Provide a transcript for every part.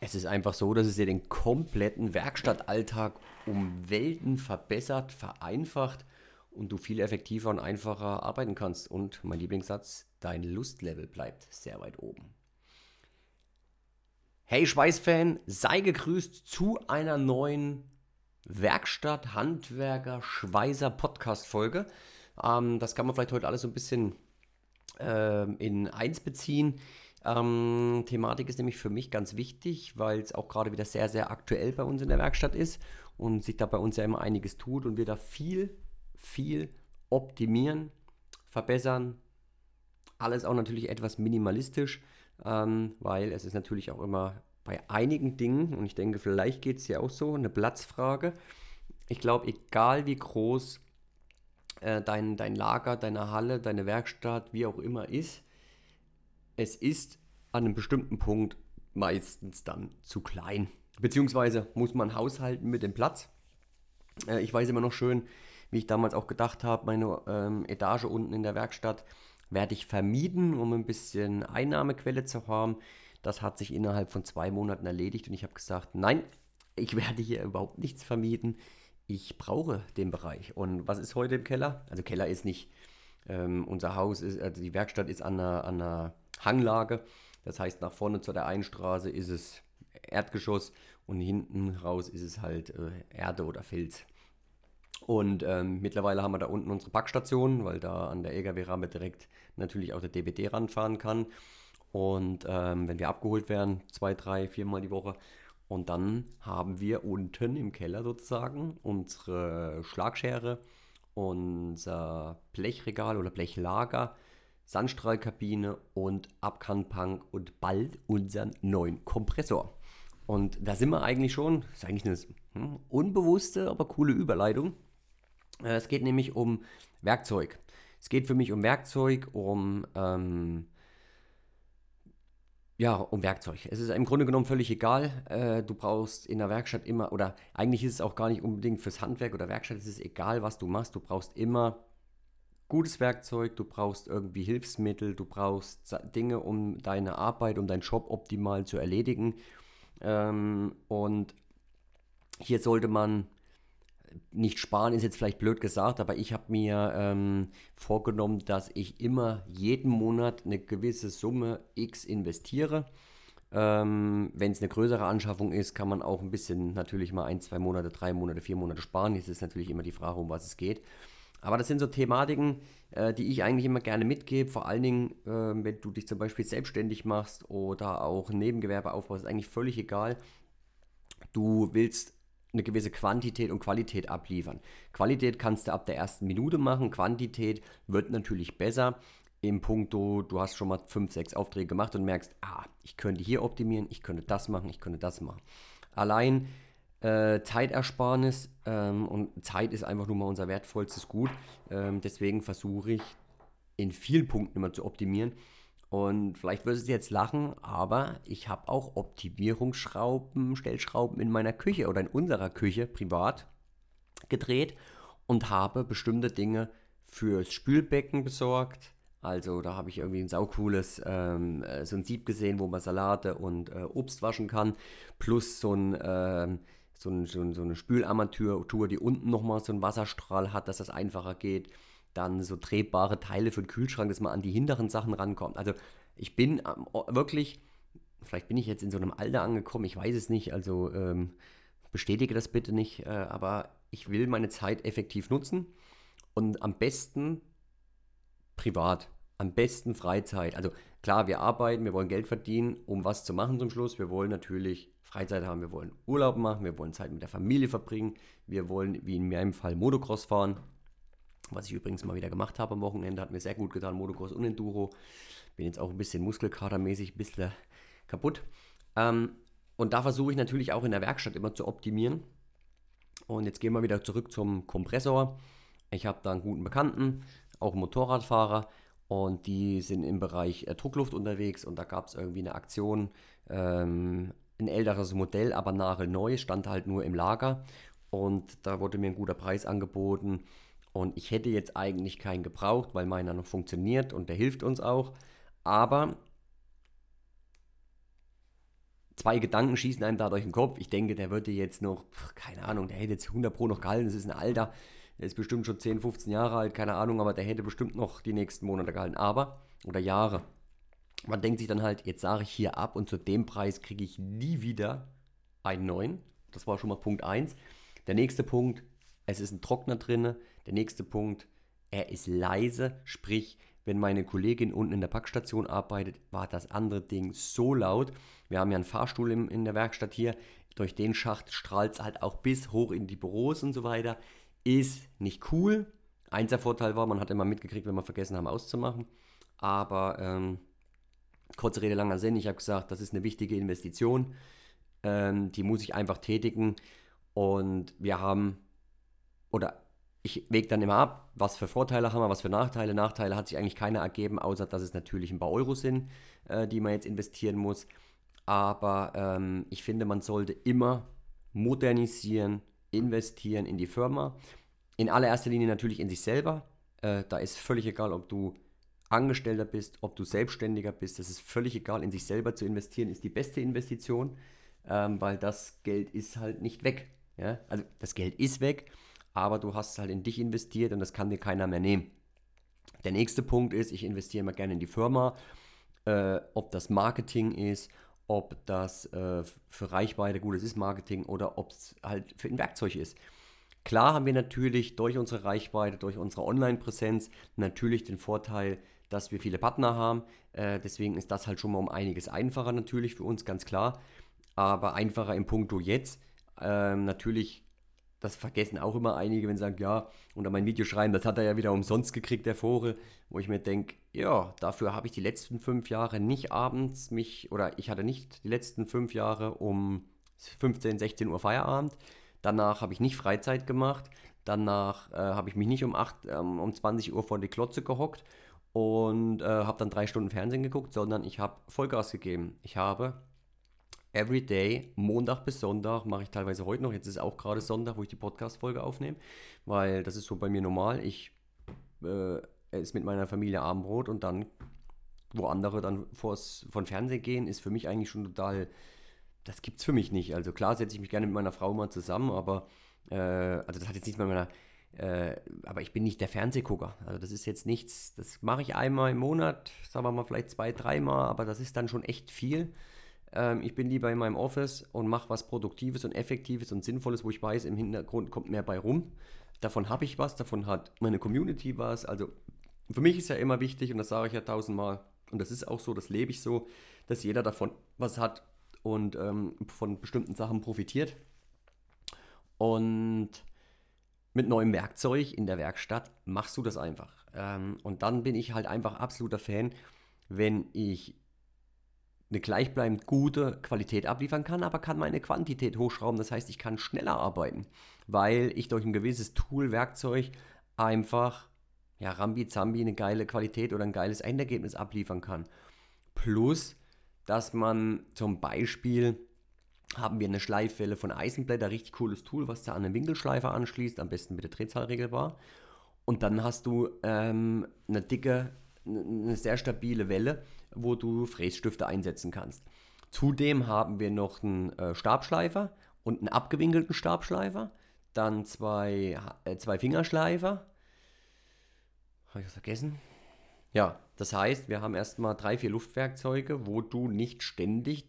Es ist einfach so, dass es dir den kompletten Werkstattalltag um Welten verbessert, vereinfacht und du viel effektiver und einfacher arbeiten kannst. Und mein Lieblingssatz, dein Lustlevel bleibt sehr weit oben. Hey Schweißfan, sei gegrüßt zu einer neuen Werkstatt, Handwerker, Schweißer Podcast-Folge. Ähm, das kann man vielleicht heute alles so ein bisschen äh, in eins beziehen. Ähm, Thematik ist nämlich für mich ganz wichtig, weil es auch gerade wieder sehr, sehr aktuell bei uns in der Werkstatt ist und sich da bei uns ja immer einiges tut und wir da viel, viel optimieren, verbessern. Alles auch natürlich etwas minimalistisch ähm, weil es ist natürlich auch immer bei einigen Dingen, und ich denke, vielleicht geht es hier auch so, eine Platzfrage. Ich glaube, egal wie groß äh, dein, dein Lager, deine Halle, deine Werkstatt, wie auch immer ist, es ist an einem bestimmten Punkt meistens dann zu klein. Beziehungsweise muss man haushalten mit dem Platz. Äh, ich weiß immer noch schön, wie ich damals auch gedacht habe, meine ähm, Etage unten in der Werkstatt werde ich vermieden, um ein bisschen Einnahmequelle zu haben. Das hat sich innerhalb von zwei Monaten erledigt und ich habe gesagt, nein, ich werde hier überhaupt nichts vermieten. Ich brauche den Bereich. Und was ist heute im Keller? Also Keller ist nicht, ähm, unser Haus ist, also die Werkstatt ist an einer, an einer Hanglage. Das heißt, nach vorne zu der Einstraße ist es Erdgeschoss und hinten raus ist es halt äh, Erde oder Fels. Und ähm, mittlerweile haben wir da unten unsere Packstation, weil da an der LKW-Ramme direkt natürlich auch der DBD ranfahren kann. Und ähm, wenn wir abgeholt werden, zwei, drei, viermal die Woche. Und dann haben wir unten im Keller sozusagen unsere Schlagschere, unser Blechregal oder Blechlager, Sandstrahlkabine und Abkantpunk und bald unseren neuen Kompressor. Und da sind wir eigentlich schon, das ist eigentlich eine hm, unbewusste, aber coole Überleitung äh, es geht nämlich um Werkzeug. Es geht für mich um Werkzeug, um ähm, ja, um Werkzeug. Es ist im Grunde genommen völlig egal. Äh, du brauchst in der Werkstatt immer, oder eigentlich ist es auch gar nicht unbedingt fürs Handwerk oder Werkstatt, es ist egal, was du machst. Du brauchst immer gutes Werkzeug, du brauchst irgendwie Hilfsmittel, du brauchst Dinge, um deine Arbeit, um deinen Job optimal zu erledigen. Ähm, und hier sollte man nicht sparen ist jetzt vielleicht blöd gesagt, aber ich habe mir ähm, vorgenommen, dass ich immer jeden Monat eine gewisse Summe X investiere. Ähm, Wenn es eine größere Anschaffung ist, kann man auch ein bisschen natürlich mal ein, zwei Monate, drei Monate, vier Monate sparen. Jetzt ist natürlich immer die Frage, um was es geht. Aber das sind so Thematiken, äh, die ich eigentlich immer gerne mitgebe. Vor allen Dingen, äh, wenn du dich zum Beispiel selbstständig machst oder auch ein Nebengewerbe aufbaust, ist eigentlich völlig egal. Du willst eine gewisse Quantität und Qualität abliefern. Qualität kannst du ab der ersten Minute machen, Quantität wird natürlich besser. Im Punkto, du hast schon mal fünf, sechs Aufträge gemacht und merkst, ah, ich könnte hier optimieren, ich könnte das machen, ich könnte das machen. Allein äh, Zeitersparnis ähm, und Zeit ist einfach nur mal unser wertvollstes Gut. Ähm, deswegen versuche ich in vielen Punkten immer zu optimieren. Und vielleicht wirst du jetzt lachen, aber ich habe auch Optimierungsschrauben, Stellschrauben in meiner Küche oder in unserer Küche privat gedreht und habe bestimmte Dinge fürs Spülbecken besorgt. Also da habe ich irgendwie ein saucooles, ähm, äh, so ein Sieb gesehen, wo man Salate und äh, Obst waschen kann, plus so ein... Ähm, so, ein, so, ein, so eine Spülarmatur, die unten nochmal so einen Wasserstrahl hat, dass das einfacher geht dann so drehbare Teile für den Kühlschrank, dass man an die hinteren Sachen rankommt. Also ich bin wirklich, vielleicht bin ich jetzt in so einem Alter angekommen, ich weiß es nicht, also ähm, bestätige das bitte nicht, äh, aber ich will meine Zeit effektiv nutzen und am besten privat, am besten Freizeit. Also klar, wir arbeiten, wir wollen Geld verdienen, um was zu machen zum Schluss. Wir wollen natürlich Freizeit haben, wir wollen Urlaub machen, wir wollen Zeit mit der Familie verbringen, wir wollen, wie in meinem Fall, Motocross fahren. Was ich übrigens mal wieder gemacht habe am Wochenende, hat mir sehr gut getan, Motocross und Enduro. Bin jetzt auch ein bisschen muskelkatermäßig, ein bisschen kaputt. Ähm, und da versuche ich natürlich auch in der Werkstatt immer zu optimieren. Und jetzt gehen wir wieder zurück zum Kompressor. Ich habe da einen guten Bekannten, auch einen Motorradfahrer. Und die sind im Bereich äh, Druckluft unterwegs. Und da gab es irgendwie eine Aktion, ähm, ein älteres Modell, aber nagelneu, stand halt nur im Lager. Und da wurde mir ein guter Preis angeboten. Und ich hätte jetzt eigentlich keinen gebraucht, weil meiner noch funktioniert und der hilft uns auch. Aber zwei Gedanken schießen einem da durch den Kopf. Ich denke, der würde jetzt noch, keine Ahnung, der hätte jetzt 100 Pro noch gehalten. Das ist ein Alter, der ist bestimmt schon 10, 15 Jahre alt, keine Ahnung, aber der hätte bestimmt noch die nächsten Monate gehalten. Aber, oder Jahre. Man denkt sich dann halt, jetzt sage ich hier ab und zu dem Preis kriege ich nie wieder einen neuen. Das war schon mal Punkt 1. Der nächste Punkt, es ist ein Trockner drin. Der nächste Punkt, er ist leise, sprich, wenn meine Kollegin unten in der Packstation arbeitet, war das andere Ding so laut. Wir haben ja einen Fahrstuhl in der Werkstatt hier. Durch den Schacht strahlt es halt auch bis hoch in die Büros und so weiter. Ist nicht cool. Einziger Vorteil war, man hat immer mitgekriegt, wenn wir vergessen haben auszumachen. Aber ähm, kurze Rede, langer Sinn. Ich habe gesagt, das ist eine wichtige Investition. Ähm, die muss ich einfach tätigen. Und wir haben, oder ich wege dann immer ab, was für Vorteile haben wir, was für Nachteile. Nachteile hat sich eigentlich keiner ergeben, außer dass es natürlich ein paar Euro sind, äh, die man jetzt investieren muss. Aber ähm, ich finde, man sollte immer modernisieren, investieren in die Firma. In allererster Linie natürlich in sich selber. Äh, da ist völlig egal, ob du Angestellter bist, ob du Selbstständiger bist. Das ist völlig egal. In sich selber zu investieren ist die beste Investition, ähm, weil das Geld ist halt nicht weg. Ja? Also das Geld ist weg aber du hast es halt in dich investiert und das kann dir keiner mehr nehmen. Der nächste Punkt ist, ich investiere immer gerne in die Firma, äh, ob das Marketing ist, ob das äh, für Reichweite gutes ist Marketing oder ob es halt für ein Werkzeug ist. Klar haben wir natürlich durch unsere Reichweite, durch unsere Online-Präsenz natürlich den Vorteil, dass wir viele Partner haben. Äh, deswegen ist das halt schon mal um einiges einfacher natürlich für uns, ganz klar. Aber einfacher im Punkto jetzt. Ähm, natürlich das vergessen auch immer einige, wenn sie sagen, ja, unter mein Video schreiben, das hat er ja wieder umsonst gekriegt, der Vogel, wo ich mir denke, ja, dafür habe ich die letzten fünf Jahre nicht abends mich, oder ich hatte nicht die letzten fünf Jahre um 15, 16 Uhr Feierabend. Danach habe ich nicht Freizeit gemacht. Danach äh, habe ich mich nicht um, 8, ähm, um 20 Uhr vor die Klotze gehockt und äh, habe dann drei Stunden Fernsehen geguckt, sondern ich habe Vollgas gegeben. Ich habe every day, Montag bis Sonntag, mache ich teilweise heute noch. Jetzt ist auch gerade Sonntag, wo ich die Podcast-Folge aufnehme, weil das ist so bei mir normal. Ich äh, ist mit meiner Familie Abendbrot und dann, wo andere dann vors, von Fernsehen gehen, ist für mich eigentlich schon total, das gibt es für mich nicht. Also klar setze ich mich gerne mit meiner Frau mal zusammen, aber, äh, also das hat jetzt nichts mit meiner, äh, aber ich bin nicht der Fernsehgucker. Also das ist jetzt nichts, das mache ich einmal im Monat, sagen wir mal vielleicht zwei, dreimal, aber das ist dann schon echt viel. Ähm, ich bin lieber in meinem Office und mache was Produktives und Effektives und Sinnvolles, wo ich weiß, im Hintergrund kommt mehr bei rum. Davon habe ich was, davon hat meine Community was. Also für mich ist ja immer wichtig, und das sage ich ja tausendmal, und das ist auch so, das lebe ich so, dass jeder davon was hat und ähm, von bestimmten Sachen profitiert. Und mit neuem Werkzeug in der Werkstatt machst du das einfach. Ähm, und dann bin ich halt einfach absoluter Fan, wenn ich eine gleichbleibend gute Qualität abliefern kann, aber kann meine Quantität hochschrauben. Das heißt, ich kann schneller arbeiten, weil ich durch ein gewisses Tool, Werkzeug einfach, ja, Rambi-Zambi eine geile Qualität oder ein geiles Endergebnis abliefern kann. Plus, dass man zum Beispiel haben wir eine Schleifwelle von Eisenblätter, richtig cooles Tool, was da an einen Winkelschleifer anschließt, am besten mit der Drehzahl regelbar. Und dann hast du ähm, eine dicke, eine sehr stabile Welle, wo du Frässtifte einsetzen kannst. Zudem haben wir noch einen äh, Stabschleifer und einen abgewinkelten Stabschleifer, dann zwei, äh, zwei Fingerschleifer. Habe ich was vergessen? Ja, das heißt, wir haben erstmal drei, vier Luftwerkzeuge, wo du nicht ständig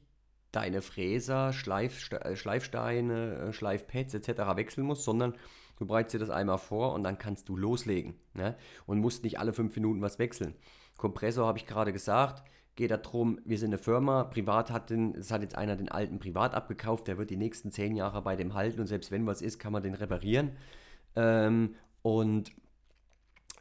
deine Fräser, Schleif, äh, Schleifsteine, äh, Schleifpads etc. wechseln musst, sondern du bereitest dir das einmal vor und dann kannst du loslegen ne? und musst nicht alle fünf Minuten was wechseln. Kompressor habe ich gerade gesagt, geht darum, wir sind eine Firma, privat hat den, es hat jetzt einer den alten privat abgekauft, der wird die nächsten zehn Jahre bei dem halten und selbst wenn was ist, kann man den reparieren. Ähm, und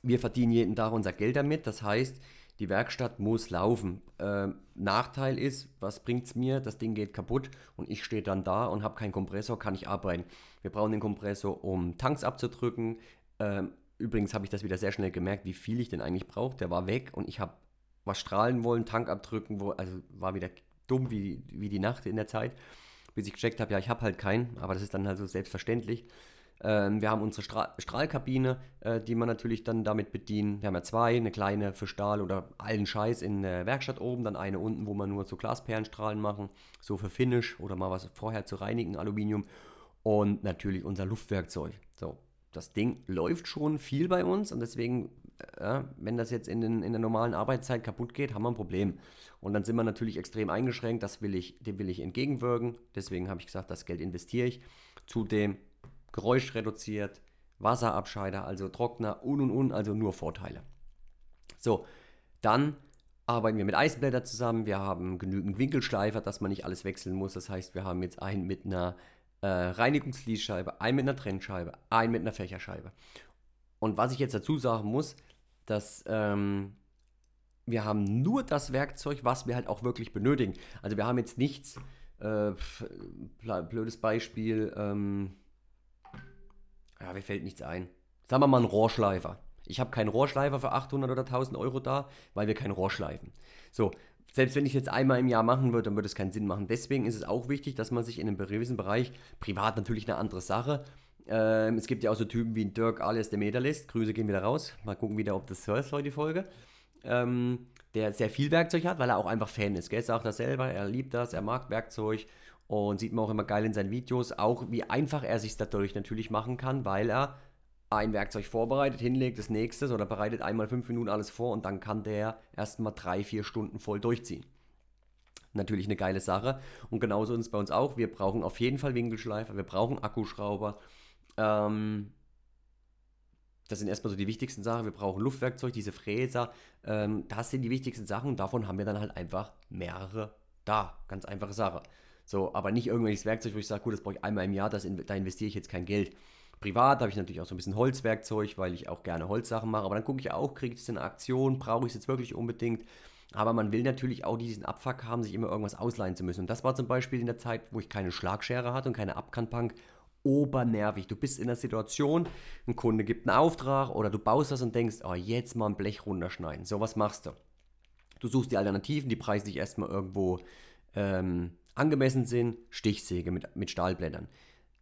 wir verdienen jeden Tag unser Geld damit, das heißt, die Werkstatt muss laufen. Ähm, Nachteil ist, was bringt es mir? Das Ding geht kaputt und ich stehe dann da und habe keinen Kompressor, kann ich arbeiten. Wir brauchen den Kompressor, um Tanks abzudrücken. Ähm, Übrigens habe ich das wieder sehr schnell gemerkt, wie viel ich denn eigentlich brauche. Der war weg und ich habe was strahlen wollen, Tank abdrücken, wo, also war wieder dumm wie, wie die Nacht in der Zeit, bis ich gecheckt habe, ja, ich habe halt keinen, aber das ist dann halt so selbstverständlich. Ähm, wir haben unsere Stra Strahlkabine, äh, die man natürlich dann damit bedienen. Wir haben ja zwei, eine kleine für Stahl oder allen Scheiß in der Werkstatt oben, dann eine unten, wo man nur so Glasperlenstrahlen machen, so für Finish oder mal was vorher zu reinigen, Aluminium. Und natürlich unser Luftwerkzeug. So, das Ding läuft schon viel bei uns und deswegen, äh, wenn das jetzt in, den, in der normalen Arbeitszeit kaputt geht, haben wir ein Problem. Und dann sind wir natürlich extrem eingeschränkt, das will ich, dem will ich entgegenwirken. Deswegen habe ich gesagt, das Geld investiere ich. Zudem Geräusch reduziert, Wasserabscheider, also Trockner und und und, also nur Vorteile. So, dann arbeiten wir mit Eisenblätter zusammen. Wir haben genügend Winkelschleifer, dass man nicht alles wechseln muss. Das heißt, wir haben jetzt einen mit einer äh, Reinigungsliesscheibe, einen mit einer Trennscheibe, einen mit einer Fächerscheibe. Und was ich jetzt dazu sagen muss, dass ähm, wir haben nur das Werkzeug, was wir halt auch wirklich benötigen. Also wir haben jetzt nichts, äh, blödes Beispiel, ähm, ja, mir fällt nichts ein. Sagen wir mal einen Rohrschleifer. Ich habe keinen Rohrschleifer für 800 oder 1000 Euro da, weil wir keinen Rohr schleifen. So, selbst wenn ich jetzt einmal im Jahr machen würde, dann würde es keinen Sinn machen. Deswegen ist es auch wichtig, dass man sich in einem gewissen Bereich, privat natürlich eine andere Sache, ähm, es gibt ja auch so Typen wie Dirk alias der Meterlist, Grüße gehen wieder raus, mal gucken wieder, ob das ist heute die Folge, ähm, der sehr viel Werkzeug hat, weil er auch einfach Fan ist, gell? sagt er selber, er liebt das, er mag Werkzeug und sieht man auch immer geil in seinen Videos, auch wie einfach er sich dadurch natürlich machen kann, weil er ein Werkzeug vorbereitet, hinlegt, das nächste oder bereitet einmal fünf Minuten alles vor und dann kann der erstmal drei, vier Stunden voll durchziehen. Natürlich eine geile Sache. Und genauso ist es bei uns auch. Wir brauchen auf jeden Fall Winkelschleifer, wir brauchen Akkuschrauber. Ähm, das sind erstmal so die wichtigsten Sachen. Wir brauchen Luftwerkzeug, diese Fräser. Ähm, das sind die wichtigsten Sachen und davon haben wir dann halt einfach mehrere da. Ganz einfache Sache. So, aber nicht irgendwelches Werkzeug, wo ich sage, gut, das brauche ich einmal im Jahr, das, da investiere ich jetzt kein Geld. Privat habe ich natürlich auch so ein bisschen Holzwerkzeug, weil ich auch gerne Holzsachen mache. Aber dann gucke ich auch, kriege ich es in Aktion, brauche ich es jetzt wirklich unbedingt. Aber man will natürlich auch diesen Abfuck haben, sich immer irgendwas ausleihen zu müssen. Und das war zum Beispiel in der Zeit, wo ich keine Schlagschere hatte und keine Abkantbank. Obernervig. Du bist in der Situation, ein Kunde gibt einen Auftrag oder du baust das und denkst, oh, jetzt mal ein Blech runterschneiden. So, was machst du? Du suchst die Alternativen, die preislich erstmal irgendwo ähm, angemessen sind, Stichsäge mit, mit Stahlblättern,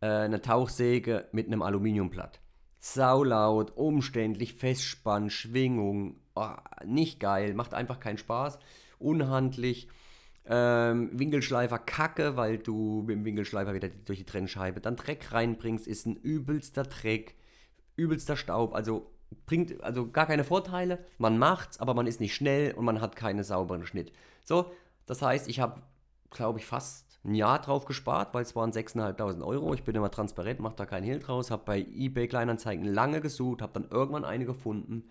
äh, eine Tauchsäge mit einem Aluminiumblatt. Saulaut, umständlich, Festspann, Schwingung, oh, nicht geil, macht einfach keinen Spaß, unhandlich. Ähm, Winkelschleifer kacke, weil du mit dem Winkelschleifer wieder durch die Trennscheibe dann Dreck reinbringst, ist ein übelster Dreck, übelster Staub, also bringt also gar keine Vorteile. Man macht's, aber man ist nicht schnell und man hat keinen sauberen Schnitt. So, das heißt, ich habe glaube ich, fast ein Jahr drauf gespart, weil es waren 6.500 Euro. Ich bin immer transparent, mache da keinen Hehl draus. Habe bei eBay Kleinanzeigen lange gesucht, habe dann irgendwann eine gefunden.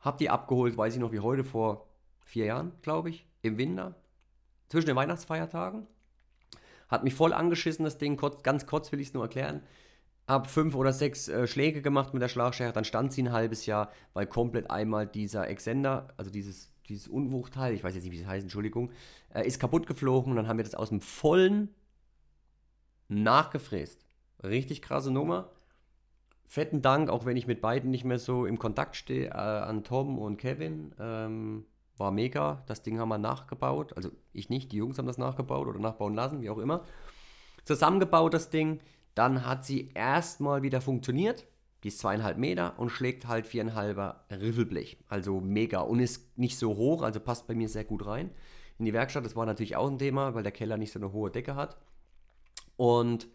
Habe die abgeholt, weiß ich noch wie heute, vor vier Jahren, glaube ich, im Winter, zwischen den Weihnachtsfeiertagen. Hat mich voll angeschissen, das Ding, ganz kurz will ich es nur erklären. Habe fünf oder sechs äh, Schläge gemacht mit der Schlagschere, dann stand sie ein halbes Jahr, weil komplett einmal dieser Extender, also dieses dieses Unwuchtteil, ich weiß jetzt nicht, wie es heißt, Entschuldigung, äh, ist kaputt geflogen und dann haben wir das aus dem Vollen nachgefräst. Richtig krasse Nummer. Fetten Dank, auch wenn ich mit beiden nicht mehr so im Kontakt stehe, äh, an Tom und Kevin. Ähm, war mega. Das Ding haben wir nachgebaut. Also ich nicht, die Jungs haben das nachgebaut oder nachbauen lassen, wie auch immer. Zusammengebaut das Ding. Dann hat sie erstmal wieder funktioniert. Die ist zweieinhalb Meter und schlägt halt viereinhalber Riffelblech. Also mega und ist nicht so hoch, also passt bei mir sehr gut rein. In die Werkstatt, das war natürlich auch ein Thema, weil der Keller nicht so eine hohe Decke hat. Und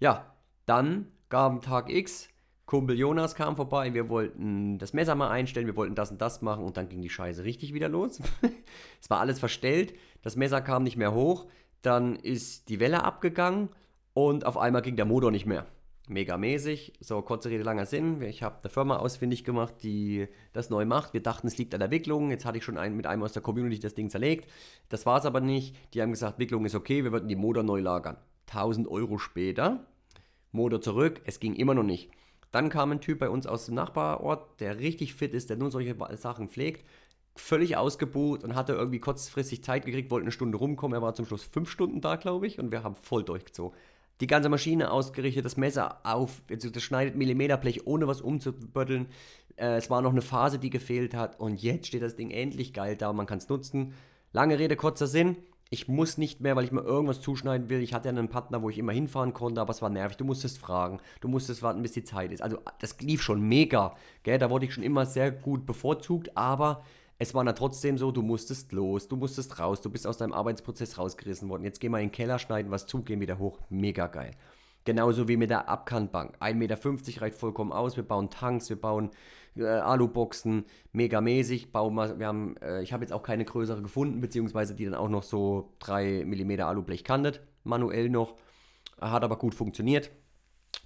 ja, dann gab Tag X, Kumpel Jonas kam vorbei, wir wollten das Messer mal einstellen, wir wollten das und das machen und dann ging die Scheiße richtig wieder los. es war alles verstellt, das Messer kam nicht mehr hoch, dann ist die Welle abgegangen und auf einmal ging der Motor nicht mehr mega mäßig. So, kurze Rede, langer Sinn. Ich habe eine Firma ausfindig gemacht, die das neu macht. Wir dachten, es liegt an der Wicklung. Jetzt hatte ich schon einen, mit einem aus der Community das Ding zerlegt. Das war es aber nicht. Die haben gesagt, Wicklung ist okay, wir würden die Motor neu lagern. 1000 Euro später, Motor zurück, es ging immer noch nicht. Dann kam ein Typ bei uns aus dem Nachbarort, der richtig fit ist, der nur solche Sachen pflegt, völlig ausgebucht und hatte irgendwie kurzfristig Zeit gekriegt, wollte eine Stunde rumkommen. Er war zum Schluss fünf Stunden da, glaube ich, und wir haben voll durchgezogen die ganze Maschine ausgerichtet, das Messer auf, also das schneidet Millimeterblech, ohne was umzubütteln. Äh, es war noch eine Phase, die gefehlt hat und jetzt steht das Ding endlich geil da und man kann es nutzen. Lange Rede, kurzer Sinn. ich muss nicht mehr, weil ich mir irgendwas zuschneiden will. Ich hatte ja einen Partner, wo ich immer hinfahren konnte, aber es war nervig. Du musstest fragen, du musstest warten, bis die Zeit ist. Also das lief schon mega. Gell? Da wurde ich schon immer sehr gut bevorzugt, aber es war dann trotzdem so, du musstest los, du musstest raus, du bist aus deinem Arbeitsprozess rausgerissen worden. Jetzt geh mal in den Keller, schneiden was zu, gehen wieder hoch. Mega geil. Genauso wie mit der Abkantbank. 1,50 Meter reicht vollkommen aus. Wir bauen Tanks, wir bauen äh, Aluboxen, mega mäßig. Bauen wir, wir haben, äh, ich habe jetzt auch keine größere gefunden, beziehungsweise die dann auch noch so 3 mm Alublech kantet, manuell noch. Hat aber gut funktioniert.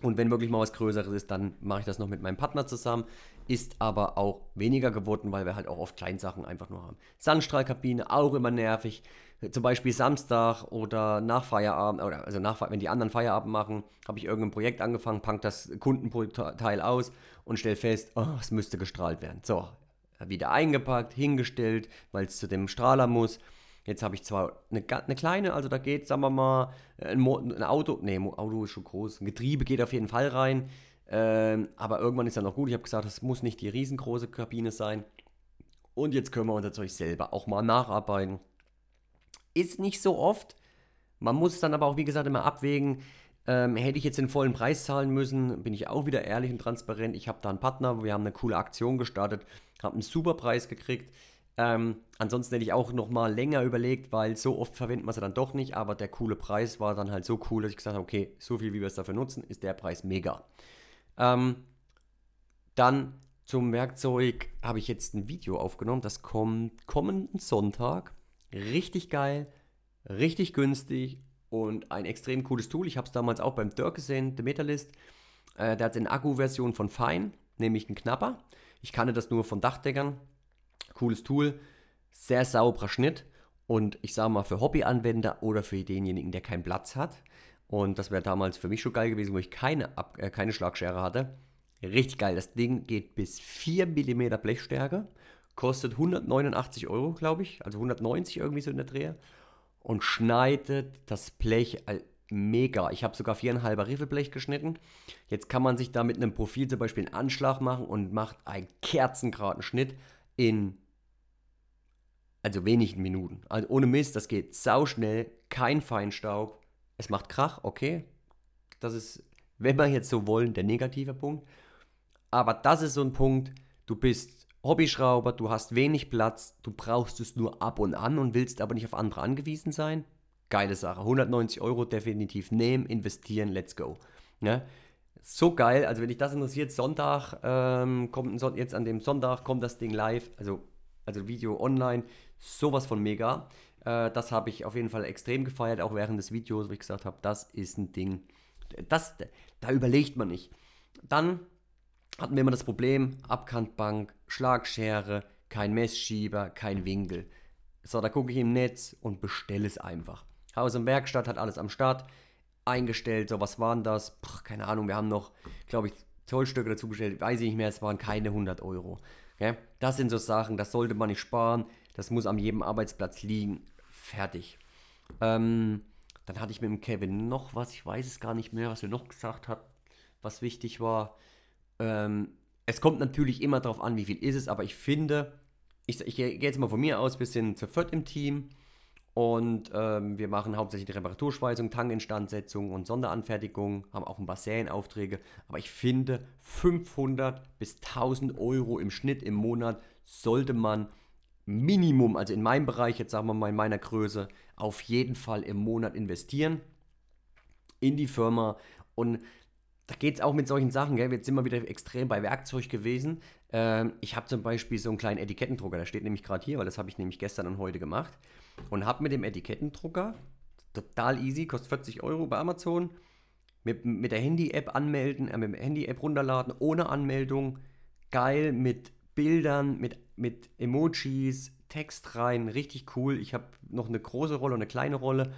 Und wenn wirklich mal was Größeres ist, dann mache ich das noch mit meinem Partner zusammen. Ist aber auch weniger geworden, weil wir halt auch oft Kleinsachen einfach nur haben. Sandstrahlkabine, auch immer nervig zum Beispiel Samstag oder nach Feierabend, oder also nach, wenn die anderen Feierabend machen, habe ich irgendein Projekt angefangen, packt das Kundenteil aus und stelle fest, oh, es müsste gestrahlt werden. So, wieder eingepackt, hingestellt, weil es zu dem Strahler muss. Jetzt habe ich zwar eine, eine, kleine, also da geht, sagen wir mal, ein, ein Auto, nee, Auto ist schon groß, ein Getriebe geht auf jeden Fall rein, ähm, aber irgendwann ist dann noch gut. Ich habe gesagt, es muss nicht die riesengroße Kabine sein. Und jetzt können wir unser Zeug selber auch mal nacharbeiten. Ist nicht so oft. Man muss dann aber auch, wie gesagt, immer abwägen. Ähm, hätte ich jetzt den vollen Preis zahlen müssen, bin ich auch wieder ehrlich und transparent. Ich habe da einen Partner, wir haben eine coole Aktion gestartet, habe einen super Preis gekriegt. Ähm, ansonsten hätte ich auch noch mal länger überlegt, weil so oft verwendet man sie dann doch nicht. Aber der coole Preis war dann halt so cool, dass ich gesagt habe, okay, so viel wie wir es dafür nutzen, ist der Preis mega. Ähm, dann zum Werkzeug habe ich jetzt ein Video aufgenommen. Das kommt kommenden Sonntag. Richtig geil, richtig günstig und ein extrem cooles Tool. Ich habe es damals auch beim Dirk gesehen, The Metalist. Äh, der hat eine Akku-Version von Fine, nämlich einen Knapper. Ich kannte das nur von Dachdeckern. Cooles Tool, sehr sauberer Schnitt und ich sage mal für Hobbyanwender oder für denjenigen, der keinen Platz hat. Und das wäre damals für mich schon geil gewesen, wo ich keine, Ab äh, keine Schlagschere hatte. Richtig geil. Das Ding geht bis 4 mm Blechstärke kostet 189 Euro, glaube ich, also 190 irgendwie so in der Dreher und schneidet das Blech mega. Ich habe sogar viereinhalber Riffelblech geschnitten. Jetzt kann man sich da mit einem Profil zum Beispiel einen Anschlag machen und macht einen kerzengraden Schnitt in also wenigen Minuten. Also ohne Mist, das geht sauschnell, kein Feinstaub. Es macht Krach, okay. Das ist, wenn wir jetzt so wollen, der negative Punkt. Aber das ist so ein Punkt, du bist Hobbyschrauber, du hast wenig Platz, du brauchst es nur ab und an und willst aber nicht auf andere angewiesen sein. Geile Sache. 190 Euro definitiv nehmen, investieren, let's go. Ne? So geil, also wenn dich das interessiert, Sonntag ähm, kommt jetzt an dem Sonntag kommt das Ding live, also, also Video online, sowas von mega. Äh, das habe ich auf jeden Fall extrem gefeiert, auch während des Videos, wo ich gesagt habe, das ist ein Ding, das, da überlegt man nicht. Dann hatten wir immer das Problem, Abkantbank, Schlagschere, kein Messschieber, kein Winkel. So, da gucke ich im Netz und bestelle es einfach. Haus und Werkstatt hat alles am Start eingestellt. So, was waren das? Puh, keine Ahnung, wir haben noch, glaube ich, Zollstücke dazu gestellt. Weiß ich nicht mehr, es waren keine 100 Euro. Okay? Das sind so Sachen, das sollte man nicht sparen. Das muss an jedem Arbeitsplatz liegen. Fertig. Ähm, dann hatte ich mit dem Kevin noch was, ich weiß es gar nicht mehr, was er noch gesagt hat, was wichtig war. Ähm, es kommt natürlich immer darauf an, wie viel ist es, aber ich finde, ich, ich gehe jetzt mal von mir aus, wir sind zu viert im Team und ähm, wir machen hauptsächlich die Reparaturschweißung, Tankinstandsetzung und Sonderanfertigung, haben auch ein paar Serienaufträge, aber ich finde, 500 bis 1000 Euro im Schnitt im Monat sollte man Minimum, also in meinem Bereich, jetzt sagen wir mal in meiner Größe, auf jeden Fall im Monat investieren in die Firma und da geht es auch mit solchen Sachen, gell? jetzt sind wir wieder extrem bei Werkzeug gewesen. Ähm, ich habe zum Beispiel so einen kleinen Etikettendrucker, der steht nämlich gerade hier, weil das habe ich nämlich gestern und heute gemacht. Und habe mit dem Etikettendrucker, total easy, kostet 40 Euro bei Amazon, mit, mit der Handy-App anmelden, äh, mit der Handy-App runterladen, ohne Anmeldung, geil, mit Bildern, mit, mit Emojis, Text rein, richtig cool. Ich habe noch eine große Rolle und eine kleine Rolle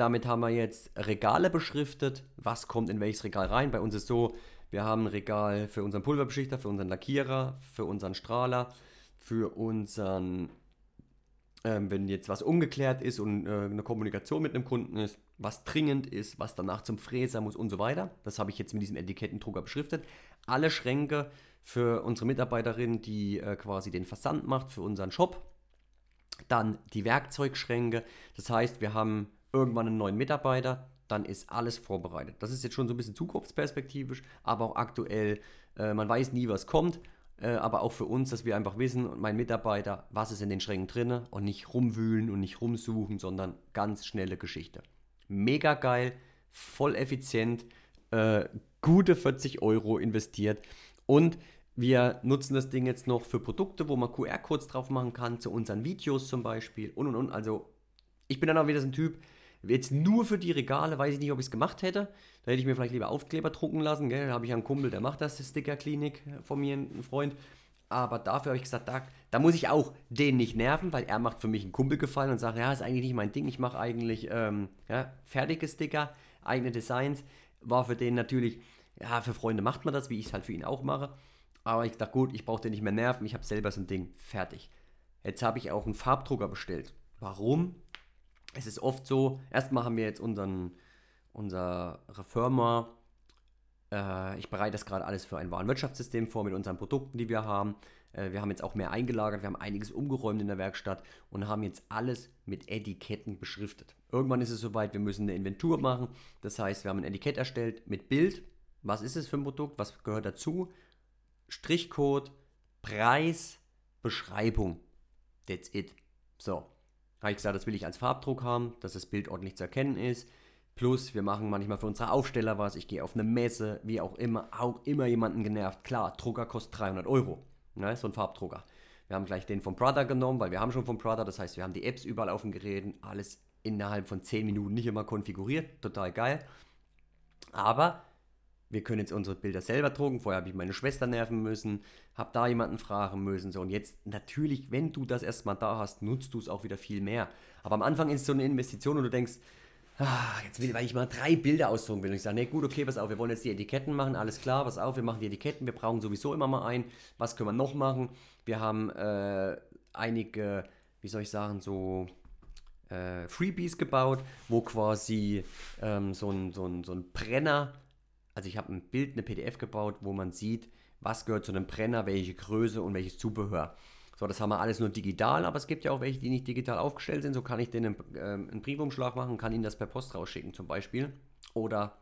damit haben wir jetzt Regale beschriftet. Was kommt in welches Regal rein? Bei uns ist so, wir haben ein Regal für unseren Pulverbeschichter, für unseren Lackierer, für unseren Strahler, für unseren, ähm, wenn jetzt was ungeklärt ist und äh, eine Kommunikation mit einem Kunden ist, was dringend ist, was danach zum Fräser muss und so weiter. Das habe ich jetzt mit diesem Etikettendrucker beschriftet. Alle Schränke für unsere Mitarbeiterin, die äh, quasi den Versand macht für unseren Shop, Dann die Werkzeugschränke. Das heißt, wir haben irgendwann einen neuen Mitarbeiter, dann ist alles vorbereitet. Das ist jetzt schon so ein bisschen zukunftsperspektivisch, aber auch aktuell. Äh, man weiß nie, was kommt. Äh, aber auch für uns, dass wir einfach wissen, und mein Mitarbeiter, was ist in den Schränken drin und nicht rumwühlen und nicht rumsuchen, sondern ganz schnelle Geschichte. Mega geil, voll effizient, äh, gute 40 Euro investiert und wir nutzen das Ding jetzt noch für Produkte, wo man QR-Codes drauf machen kann, zu unseren Videos zum Beispiel und und und. Also ich bin dann auch wieder so ein Typ, Jetzt nur für die Regale weiß ich nicht, ob ich es gemacht hätte. Da hätte ich mir vielleicht lieber Aufkleber drucken lassen. Gell? Da habe ich einen Kumpel, der macht das, Sticker-Klinik von mir, ein Freund. Aber dafür habe ich gesagt, da, da, muss ich auch den nicht nerven, weil er macht für mich einen Kumpel gefallen und sagt, ja, ist eigentlich nicht mein Ding. Ich mache eigentlich ähm, ja, fertige Sticker, eigene Designs. War für den natürlich, ja, für Freunde macht man das, wie ich es halt für ihn auch mache. Aber ich dachte, gut, ich brauche den nicht mehr nerven. Ich habe selber so ein Ding fertig. Jetzt habe ich auch einen Farbdrucker bestellt. Warum? es ist oft so, erstmal haben wir jetzt unseren, unsere Firma, äh, ich bereite das gerade alles für ein Warenwirtschaftssystem vor mit unseren Produkten, die wir haben. Äh, wir haben jetzt auch mehr eingelagert, wir haben einiges umgeräumt in der Werkstatt und haben jetzt alles mit Etiketten beschriftet. Irgendwann ist es soweit, wir müssen eine Inventur machen. Das heißt, wir haben ein Etikett erstellt mit Bild. Was ist es für ein Produkt? Was gehört dazu? Strichcode, Preis, Beschreibung. That's it. So, habe ich gesagt, das will ich als Farbdruck haben, dass das Bild ordentlich zu erkennen ist. Plus, wir machen manchmal für unsere Aufsteller was. Ich gehe auf eine Messe, wie auch immer, auch immer jemanden genervt. Klar, Drucker kostet 300 Euro. Ne, so ein Farbdrucker. Wir haben gleich den vom Prada genommen, weil wir haben schon vom Prada. Das heißt, wir haben die Apps überall auf den Geräten. Alles innerhalb von 10 Minuten nicht immer konfiguriert. Total geil. Aber wir können jetzt unsere Bilder selber drucken. Vorher habe ich meine Schwester nerven müssen, habe da jemanden fragen müssen. So. Und jetzt natürlich, wenn du das erstmal da hast, nutzt du es auch wieder viel mehr. Aber am Anfang ist es so eine Investition und du denkst, ah, jetzt will weil ich mal drei Bilder ausdrucken will. Und ich sage, nee, gut, okay, pass auf, wir wollen jetzt die Etiketten machen, alles klar, pass auf, wir machen die Etiketten, wir brauchen sowieso immer mal ein. Was können wir noch machen? Wir haben äh, einige, wie soll ich sagen, so äh, Freebies gebaut, wo quasi ähm, so, ein, so, ein, so ein Brenner also ich habe ein Bild, eine PDF gebaut, wo man sieht, was gehört zu einem Brenner, welche Größe und welches Zubehör. So, das haben wir alles nur digital, aber es gibt ja auch welche, die nicht digital aufgestellt sind. So kann ich denen einen, äh, einen Briefumschlag machen, kann ihnen das per Post rausschicken zum Beispiel. Oder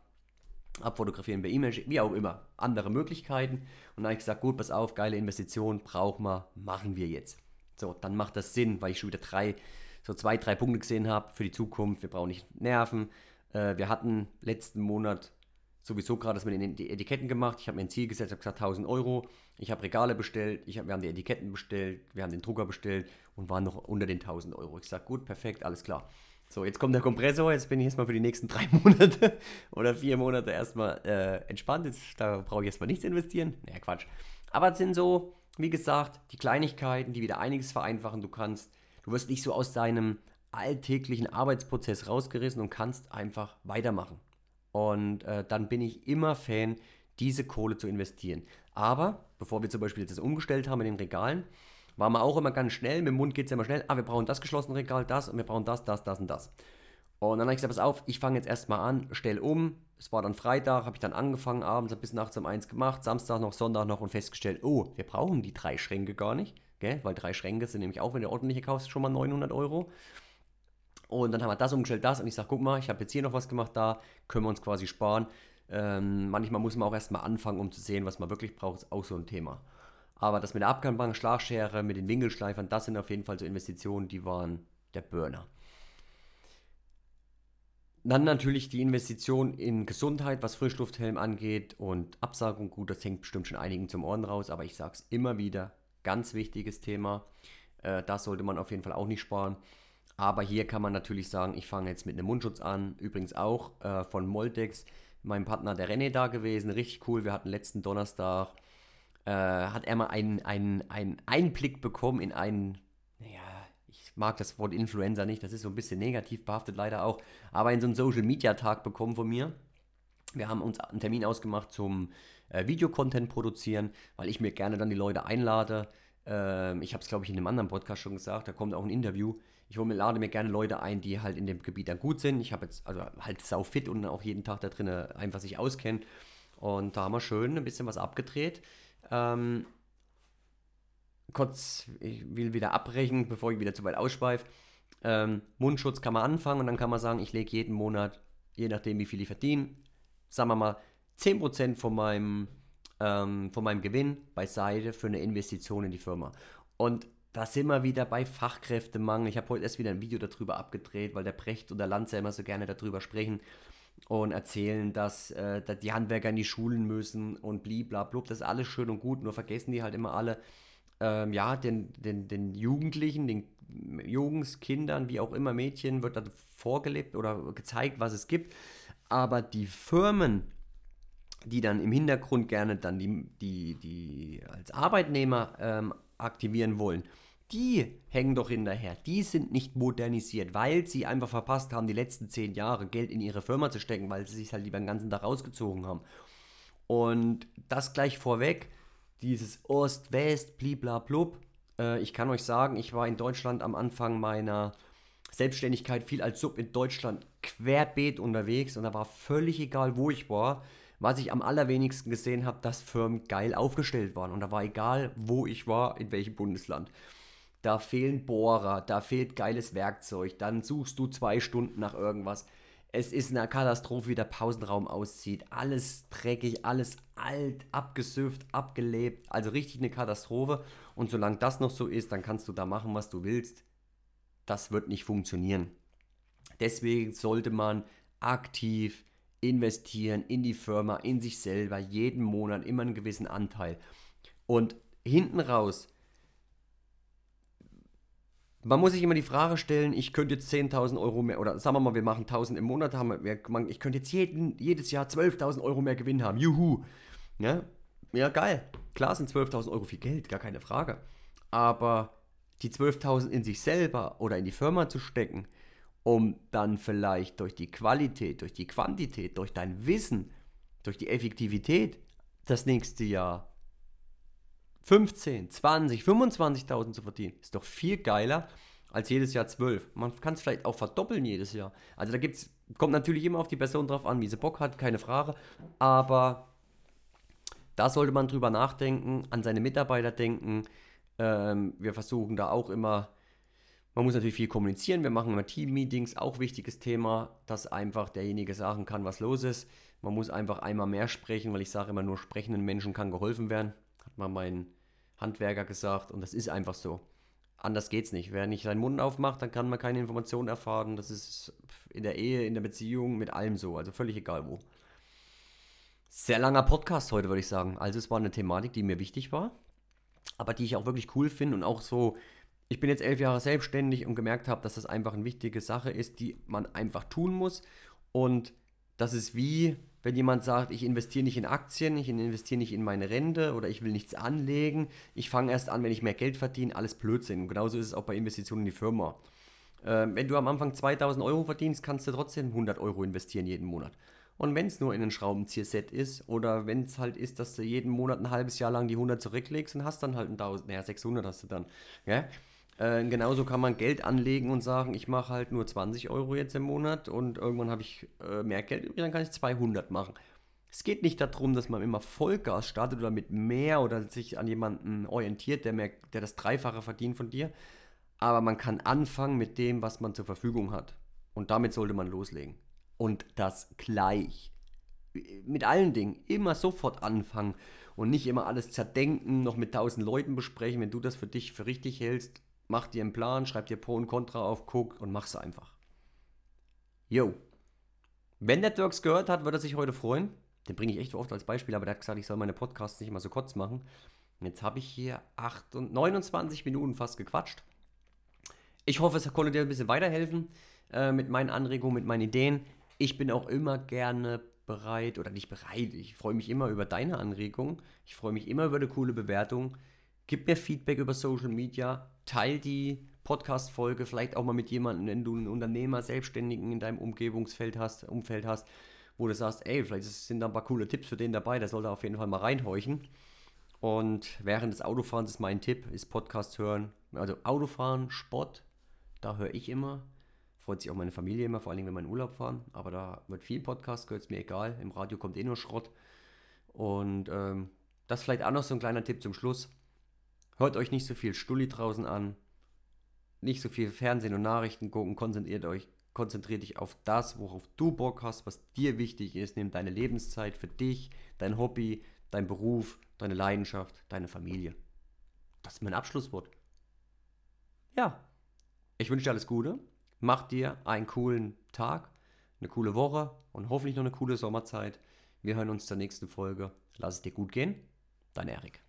abfotografieren per E-Mail, wie auch immer. Andere Möglichkeiten. Und dann habe ich gesagt, gut, pass auf, geile Investition, brauchen wir, machen wir jetzt. So, dann macht das Sinn, weil ich schon wieder drei, so zwei, drei Punkte gesehen habe für die Zukunft. Wir brauchen nicht nerven. Äh, wir hatten letzten Monat sowieso gerade das mit den Etiketten gemacht. Ich habe mir ein Ziel gesetzt, habe gesagt 1000 Euro. Ich habe Regale bestellt, ich hab, wir haben die Etiketten bestellt, wir haben den Drucker bestellt und waren noch unter den 1000 Euro. Ich sage, gut, perfekt, alles klar. So, jetzt kommt der Kompressor, jetzt bin ich erstmal für die nächsten drei Monate oder vier Monate erstmal äh, entspannt. Jetzt, da brauche ich erstmal nichts investieren. Naja, Quatsch. Aber es sind so, wie gesagt, die Kleinigkeiten, die wieder einiges vereinfachen. Du kannst, du wirst nicht so aus deinem alltäglichen Arbeitsprozess rausgerissen und kannst einfach weitermachen. Und äh, dann bin ich immer Fan, diese Kohle zu investieren. Aber bevor wir zum Beispiel jetzt das umgestellt haben in den Regalen, waren wir auch immer ganz schnell, mit dem Mund geht es immer schnell, ah, wir brauchen das geschlossene Regal, das und wir brauchen das, das, das und das. Und dann habe ich gesagt, pass auf, ich fange jetzt erstmal an, stell um. Es war dann Freitag, habe ich dann angefangen, abends bis nachts um eins gemacht, Samstag noch, Sonntag noch und festgestellt, oh, wir brauchen die drei Schränke gar nicht, gell? weil drei Schränke sind nämlich auch, wenn du ordentliche kaufst, schon mal 900 Euro. Und dann haben wir das umgestellt, das. Und ich sage, guck mal, ich habe jetzt hier noch was gemacht, da können wir uns quasi sparen. Ähm, manchmal muss man auch erstmal anfangen, um zu sehen, was man wirklich braucht, ist auch so ein Thema. Aber das mit der Abkantbank, Schlagschere, mit den Winkelschleifern, das sind auf jeden Fall so Investitionen, die waren der Burner. Dann natürlich die Investition in Gesundheit, was Frischlufthelm angeht und Absagung. Gut, das hängt bestimmt schon einigen zum Ohren raus, aber ich sage es immer wieder, ganz wichtiges Thema. Äh, das sollte man auf jeden Fall auch nicht sparen. Aber hier kann man natürlich sagen, ich fange jetzt mit einem Mundschutz an. Übrigens auch äh, von Moltex, mein Partner der René da gewesen. Richtig cool. Wir hatten letzten Donnerstag, äh, hat er mal einen, einen, einen Einblick bekommen in einen, naja, ich mag das Wort Influencer nicht, das ist so ein bisschen negativ behaftet leider auch, aber in so einen Social Media Tag bekommen von mir. Wir haben uns einen Termin ausgemacht zum äh, Videocontent produzieren, weil ich mir gerne dann die Leute einlade. Ähm, ich habe es, glaube ich, in einem anderen Podcast schon gesagt, da kommt auch ein Interview ich hole mir, lade mir gerne Leute ein, die halt in dem Gebiet dann gut sind. Ich habe jetzt, also halt sau fit und auch jeden Tag da drin einfach sich auskennen. Und da haben wir schön ein bisschen was abgedreht. Ähm, kurz, ich will wieder abbrechen, bevor ich wieder zu weit ausschweife. Ähm, Mundschutz kann man anfangen und dann kann man sagen, ich lege jeden Monat, je nachdem wie viel ich verdiene, sagen wir mal 10% von meinem, ähm, von meinem Gewinn beiseite für eine Investition in die Firma. Und da sind wir wieder bei Fachkräftemangel. Ich habe heute erst wieder ein Video darüber abgedreht, weil der Brecht und der Lanz ja immer so gerne darüber sprechen und erzählen, dass, äh, dass die Handwerker in die Schulen müssen und bliblablub. Das ist alles schön und gut, nur vergessen die halt immer alle, ähm, ja, den, den, den Jugendlichen, den Jungs, Kindern, wie auch immer Mädchen, wird da vorgelebt oder gezeigt, was es gibt. Aber die Firmen, die dann im Hintergrund gerne dann die, die, die als Arbeitnehmer ähm, aktivieren wollen, die hängen doch hinterher. Die sind nicht modernisiert, weil sie einfach verpasst haben, die letzten zehn Jahre Geld in ihre Firma zu stecken, weil sie sich halt lieber den ganzen Tag rausgezogen haben. Und das gleich vorweg, dieses Ost-West, bliblablub. Äh, ich kann euch sagen, ich war in Deutschland am Anfang meiner Selbstständigkeit viel als Sub in Deutschland querbeet unterwegs und da war völlig egal, wo ich war. Was ich am allerwenigsten gesehen habe, dass Firmen geil aufgestellt waren. Und da war egal, wo ich war, in welchem Bundesland. Da fehlen Bohrer, da fehlt geiles Werkzeug. Dann suchst du zwei Stunden nach irgendwas. Es ist eine Katastrophe, wie der Pausenraum aussieht. Alles dreckig, alles alt, abgesüfft, abgelebt. Also richtig eine Katastrophe. Und solange das noch so ist, dann kannst du da machen, was du willst. Das wird nicht funktionieren. Deswegen sollte man aktiv investieren in die Firma, in sich selber, jeden Monat immer einen gewissen Anteil. Und hinten raus, man muss sich immer die Frage stellen, ich könnte jetzt 10.000 Euro mehr, oder sagen wir mal, wir machen 1.000 im Monat, haben wir, ich könnte jetzt jeden, jedes Jahr 12.000 Euro mehr Gewinn haben, juhu. Ja, ja geil, klar sind 12.000 Euro viel Geld, gar keine Frage. Aber die 12.000 in sich selber oder in die Firma zu stecken, um dann vielleicht durch die Qualität, durch die Quantität, durch dein Wissen, durch die Effektivität das nächste Jahr 15, 20, 25.000 zu verdienen. Ist doch viel geiler als jedes Jahr 12. Man kann es vielleicht auch verdoppeln jedes Jahr. Also da gibt's, kommt natürlich immer auf die Person drauf an, wie sie Bock hat, keine Frage. Aber da sollte man drüber nachdenken, an seine Mitarbeiter denken. Ähm, wir versuchen da auch immer man muss natürlich viel kommunizieren. Wir machen immer Team-Meetings, auch wichtiges Thema, dass einfach derjenige sagen kann, was los ist. Man muss einfach einmal mehr sprechen, weil ich sage immer, nur sprechenden Menschen kann geholfen werden. Hat mal mein Handwerker gesagt und das ist einfach so. Anders geht's nicht. Wer nicht seinen Mund aufmacht, dann kann man keine Informationen erfahren. Das ist in der Ehe, in der Beziehung, mit allem so. Also völlig egal wo. Sehr langer Podcast heute, würde ich sagen. Also es war eine Thematik, die mir wichtig war, aber die ich auch wirklich cool finde und auch so ich bin jetzt elf Jahre selbstständig und gemerkt habe, dass das einfach eine wichtige Sache ist, die man einfach tun muss. Und das ist wie, wenn jemand sagt, ich investiere nicht in Aktien, ich investiere nicht in meine Rente oder ich will nichts anlegen, ich fange erst an, wenn ich mehr Geld verdiene, alles Blödsinn. Und genauso ist es auch bei Investitionen in die Firma. Ähm, wenn du am Anfang 2000 Euro verdienst, kannst du trotzdem 100 Euro investieren jeden Monat. Und wenn es nur in ein Schraubenzieher-Set ist oder wenn es halt ist, dass du jeden Monat ein halbes Jahr lang die 100 zurücklegst und hast dann halt ein 1000, naja, 600 hast du dann. Ja? Äh, genauso kann man Geld anlegen und sagen, ich mache halt nur 20 Euro jetzt im Monat und irgendwann habe ich äh, mehr Geld übrig, dann kann ich 200 machen. Es geht nicht darum, dass man immer Vollgas startet oder mit mehr oder sich an jemanden orientiert, der, mehr, der das Dreifache verdient von dir. Aber man kann anfangen mit dem, was man zur Verfügung hat. Und damit sollte man loslegen. Und das gleich. Mit allen Dingen. Immer sofort anfangen und nicht immer alles zerdenken, noch mit tausend Leuten besprechen. Wenn du das für dich für richtig hältst, mach dir einen Plan, schreib dir Pro und Contra auf, guck und mach's einfach. Yo. Wenn der Dirks gehört hat, wird er sich heute freuen. Den bringe ich echt oft als Beispiel, aber der hat gesagt, ich soll meine Podcasts nicht immer so kurz machen. Jetzt habe ich hier 8 und 29 Minuten fast gequatscht. Ich hoffe, es konnte dir ein bisschen weiterhelfen äh, mit meinen Anregungen, mit meinen Ideen. Ich bin auch immer gerne bereit oder nicht bereit. Ich freue mich immer über deine Anregungen. Ich freue mich immer über eine coole Bewertung. Gib mir Feedback über Social Media, teil die Podcast-Folge vielleicht auch mal mit jemandem, wenn du einen Unternehmer, Selbstständigen in deinem Umgebungsfeld hast, Umfeld hast, wo du sagst, ey, vielleicht sind da ein paar coole Tipps für den dabei, der soll da auf jeden Fall mal reinhorchen. Und während des Autofahrens ist mein Tipp, ist Podcast hören. Also Autofahren, Sport, da höre ich immer. Freut sich auch meine Familie immer, vor allem wenn wir in Urlaub fahren. Aber da wird viel Podcast, gehört es mir egal. Im Radio kommt eh nur Schrott. Und ähm, das vielleicht auch noch so ein kleiner Tipp zum Schluss Hört euch nicht so viel Stulli draußen an. Nicht so viel Fernsehen und Nachrichten gucken. Konzentriert euch, konzentriert dich auf das, worauf du Bock hast, was dir wichtig ist. Nimm deine Lebenszeit für dich, dein Hobby, dein Beruf, deine Leidenschaft, deine Familie. Das ist mein Abschlusswort. Ja, ich wünsche dir alles Gute. Mach dir einen coolen Tag, eine coole Woche und hoffentlich noch eine coole Sommerzeit. Wir hören uns zur nächsten Folge. Lass es dir gut gehen. Dein Erik.